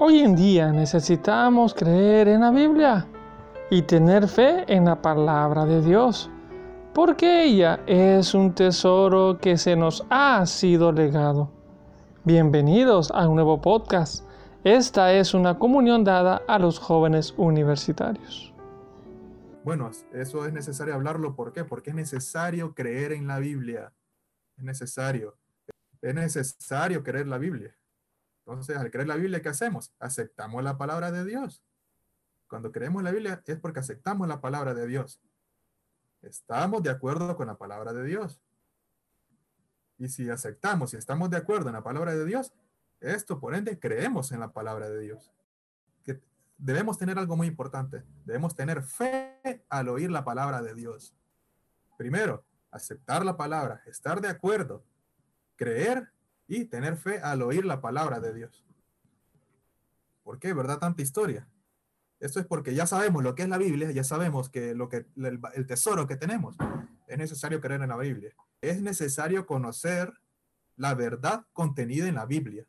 Hoy en día necesitamos creer en la Biblia y tener fe en la palabra de Dios, porque ella es un tesoro que se nos ha sido legado. Bienvenidos a un nuevo podcast. Esta es una comunión dada a los jóvenes universitarios. Bueno, eso es necesario hablarlo. ¿Por qué? Porque es necesario creer en la Biblia. Es necesario. Es necesario creer la Biblia. Entonces, al creer la Biblia, ¿qué hacemos? Aceptamos la palabra de Dios. Cuando creemos la Biblia es porque aceptamos la palabra de Dios. Estamos de acuerdo con la palabra de Dios. Y si aceptamos y estamos de acuerdo en la palabra de Dios, esto por ende creemos en la palabra de Dios. Que debemos tener algo muy importante. Debemos tener fe al oír la palabra de Dios. Primero, aceptar la palabra, estar de acuerdo, creer y tener fe al oír la palabra de Dios. ¿Por qué? ¿Verdad? Tanta historia. Esto es porque ya sabemos lo que es la Biblia, ya sabemos que lo que el, tesoro que tenemos es necesario creer en la Biblia. Es necesario conocer la verdad contenida en la Biblia.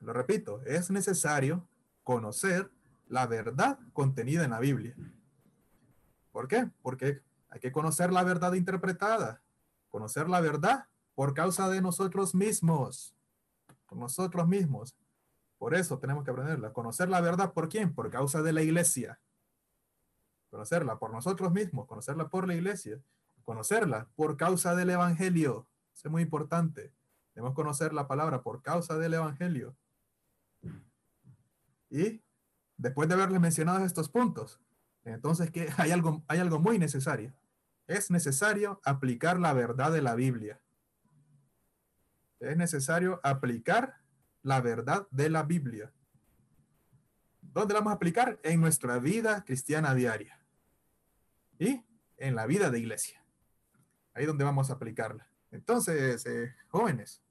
Lo repito, es necesario conocer la verdad contenida en la Biblia. ¿Por qué? Porque hay que conocer la verdad interpretada, conocer la verdad por causa de nosotros mismos, por nosotros mismos. Por eso tenemos que aprenderla. Conocer la verdad por quién? Por causa de la iglesia. Conocerla por nosotros mismos, conocerla por la iglesia, conocerla por causa del evangelio. Es muy importante. Debemos conocer la palabra por causa del evangelio. Y después de haberles mencionado estos puntos, entonces que hay algo, hay algo muy necesario. Es necesario aplicar la verdad de la Biblia es necesario aplicar la verdad de la Biblia. ¿Dónde la vamos a aplicar? En nuestra vida cristiana diaria. Y en la vida de iglesia. Ahí donde vamos a aplicarla. Entonces, eh, jóvenes,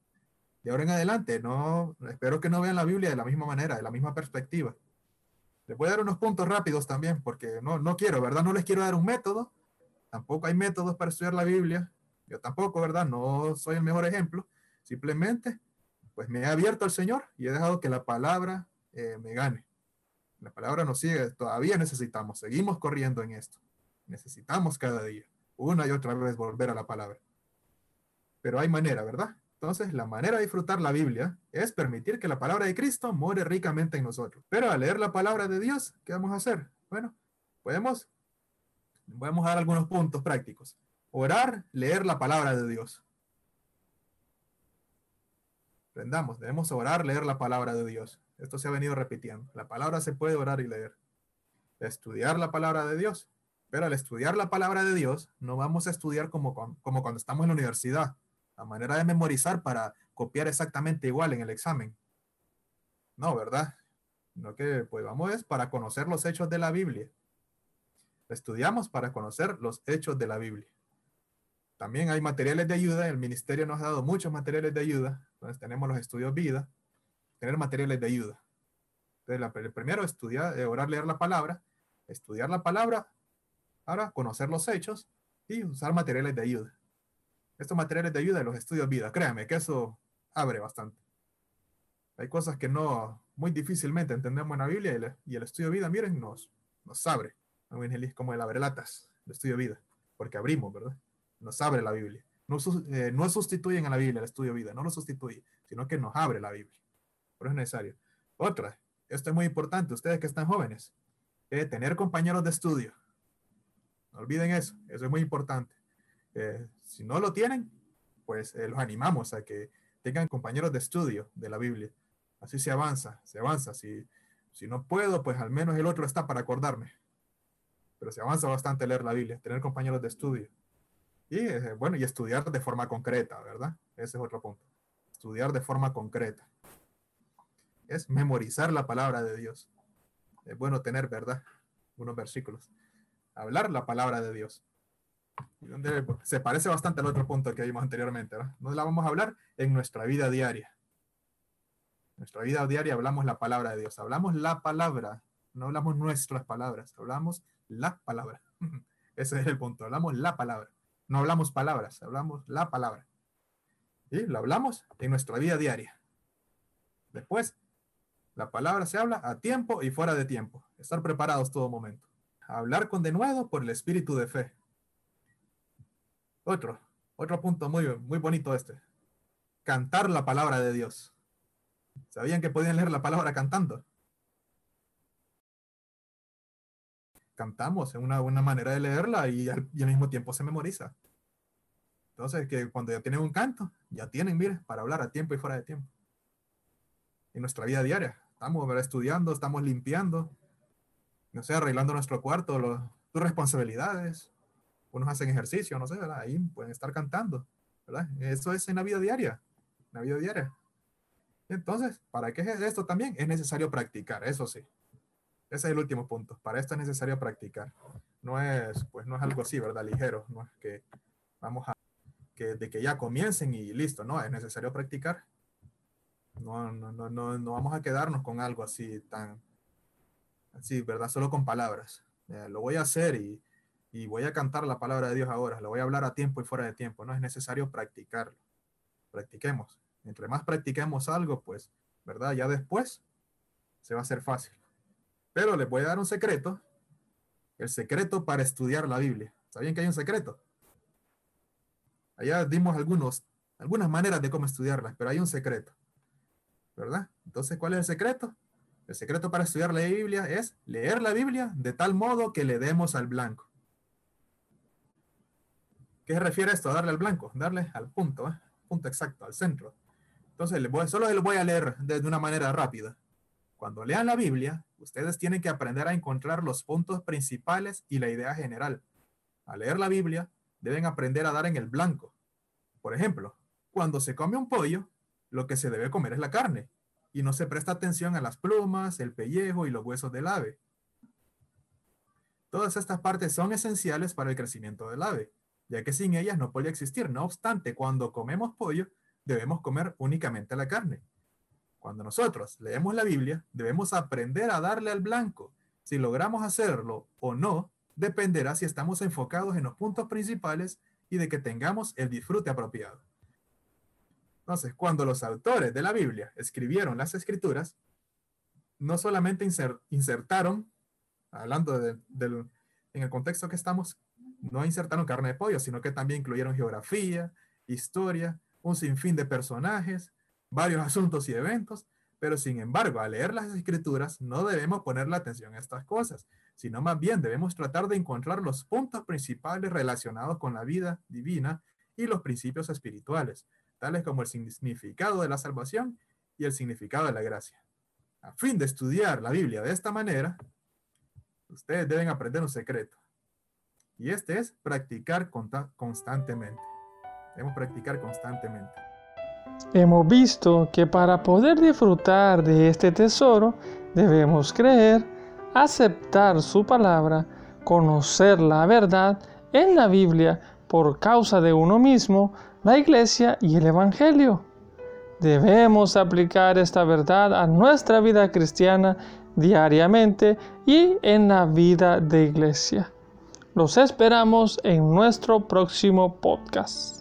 de ahora en adelante, no, espero que no vean la Biblia de la misma manera, de la misma perspectiva. Les voy a dar unos puntos rápidos también, porque no, no quiero, ¿verdad? No les quiero dar un método. Tampoco hay métodos para estudiar la Biblia. Yo tampoco, ¿verdad? No soy el mejor ejemplo. Simplemente, pues me he abierto al Señor y he dejado que la palabra eh, me gane. La palabra nos sigue, todavía necesitamos, seguimos corriendo en esto. Necesitamos cada día, una y otra vez volver a la palabra. Pero hay manera, ¿verdad? Entonces, la manera de disfrutar la Biblia es permitir que la palabra de Cristo more ricamente en nosotros. Pero al leer la palabra de Dios, ¿qué vamos a hacer? Bueno, podemos, podemos dar algunos puntos prácticos. Orar, leer la palabra de Dios. Debemos orar, leer la palabra de Dios. Esto se ha venido repitiendo. La palabra se puede orar y leer. Estudiar la palabra de Dios. Pero al estudiar la palabra de Dios, no vamos a estudiar como, cuando estamos en la universidad, a manera de memorizar para copiar exactamente igual en el examen. No, ¿verdad? Lo que pues vamos es para conocer los hechos de la Biblia. Estudiamos para conocer los hechos de la Biblia. También hay materiales de ayuda, el ministerio nos ha dado muchos materiales de ayuda, entonces tenemos los estudios vida, tener materiales de ayuda. Entonces, el primero, estudiar, eh, orar, leer la palabra, estudiar la palabra, ahora conocer los hechos y usar materiales de ayuda. Estos materiales de ayuda de los estudios vida, créanme que eso abre bastante. Hay cosas que no, muy difícilmente entendemos en la Biblia y el, estudio vida, miren, nos, nos abre. Como el abrelatas, el estudio vida, porque abrimos, ¿verdad? nos abre la Biblia. No, eh, no sustituyen a la Biblia el estudio vida, no lo sustituye, sino que nos abre la Biblia. Por eso es necesario. Otra, esto es muy importante, ustedes que están jóvenes, eh, tener compañeros de estudio. No olviden eso, eso es muy importante. Eh, si no lo tienen, pues los animamos a que tengan compañeros de estudio de la Biblia. Así se avanza, se avanza. Si, si no puedo, pues al menos el otro está para acordarme. Pero se avanza bastante leer la Biblia, tener compañeros de estudio. Y eh, bueno, y estudiar de forma concreta, ¿verdad? Ese es otro punto. Estudiar de forma concreta. Es memorizar la palabra de Dios. Es bueno tener, ¿verdad? Unos versículos. Hablar la palabra de Dios. Se parece bastante al otro punto que vimos anteriormente, ¿verdad? No la vamos a hablar en nuestra vida diaria. En nuestra vida diaria hablamos la palabra de Dios. Hablamos la palabra. No hablamos nuestras palabras. Hablamos la palabra. Ese es el punto. Hablamos la palabra. No hablamos palabras, hablamos la palabra. Y lo hablamos en nuestra vida diaria. Después, la palabra se habla a tiempo y fuera de tiempo. Estar preparados todo momento. Hablar con denuedo por el espíritu de fe. Otro, otro punto muy, muy bonito este. Cantar la palabra de Dios. ¿Sabían que podían leer la palabra cantando? Cantamos, es una buena manera de leerla y al, y al mismo tiempo se memoriza. Entonces, que cuando ya tienen un canto, ya tienen, mire, para hablar a tiempo y fuera de tiempo. En nuestra vida diaria. Estamos estudiando, estamos limpiando, no sé, arreglando nuestro cuarto, los, tus responsabilidades. Unos hacen ejercicio, no sé, ¿verdad? Ahí pueden estar cantando, ¿verdad? Eso es en la vida diaria, en la vida diaria. Entonces, ¿para qué es esto también? Es necesario practicar, eso sí. Ese es el último punto. Para esto es necesario practicar. No es, pues no es algo así, ¿verdad? Ligero. No es que vamos a, que de que ya comiencen y listo. No, es necesario practicar. No, no, no, no, vamos a quedarnos con algo así tan, así, ¿verdad? Solo con palabras. Lo voy a hacer y, y voy a cantar la palabra de Dios ahora. Lo voy a hablar a tiempo y fuera de tiempo. No es necesario practicarlo. Practiquemos. Entre más practiquemos algo, pues, ¿verdad? Ya después se va a hacer fácil. Pero les voy a dar un secreto. El secreto para estudiar la Biblia. ¿Sabían que hay un secreto? Allá dimos algunos, algunas maneras de cómo estudiarla, pero hay un secreto. ¿verdad? Entonces, ¿cuál es el secreto? El secreto para estudiar la Biblia es leer la Biblia de tal modo que le demos al blanco. ¿Qué se refiere a esto? Darle al blanco, darle al punto, ¿eh? punto exacto, al centro. Entonces, les voy, solo les voy a leer de, de una manera rápida. Cuando lean la Biblia, ustedes tienen que aprender a encontrar los puntos principales y la idea general. Al leer la Biblia, deben aprender a dar en el blanco. Por ejemplo, cuando se come un pollo, lo que se debe comer es la carne y no se presta atención a las plumas, el pellejo y los huesos del ave. Todas estas partes son esenciales para el crecimiento del ave, ya que sin ellas no puede existir. No obstante, cuando comemos pollo, debemos comer únicamente la carne. Cuando nosotros leemos la Biblia, debemos aprender a darle al blanco. Si logramos hacerlo o no, dependerá si estamos enfocados en los puntos principales y de que tengamos el disfrute apropiado. Entonces, cuando los autores de la Biblia escribieron las escrituras, no solamente insertaron, hablando de, en el contexto que estamos, no insertaron carne de pollo, sino que también incluyeron geografía, historia, un sinfín de personajes, varios asuntos y eventos, pero sin embargo, al leer las escrituras no debemos ponerle atención a estas cosas, sino más bien debemos tratar de encontrar los puntos principales relacionados con la vida divina y los principios espirituales, tales como el significado de la salvación y el significado de la gracia. A fin de estudiar la Biblia de esta manera, ustedes deben aprender un secreto. Y este es practicar constantemente. Debemos practicar constantemente. Hemos visto que para poder disfrutar de este tesoro debemos creer, aceptar su palabra, conocer la verdad en la Biblia por causa de uno mismo, la iglesia y el Evangelio. Debemos aplicar esta verdad a nuestra vida cristiana diariamente y en la vida de iglesia. Los esperamos en nuestro próximo podcast.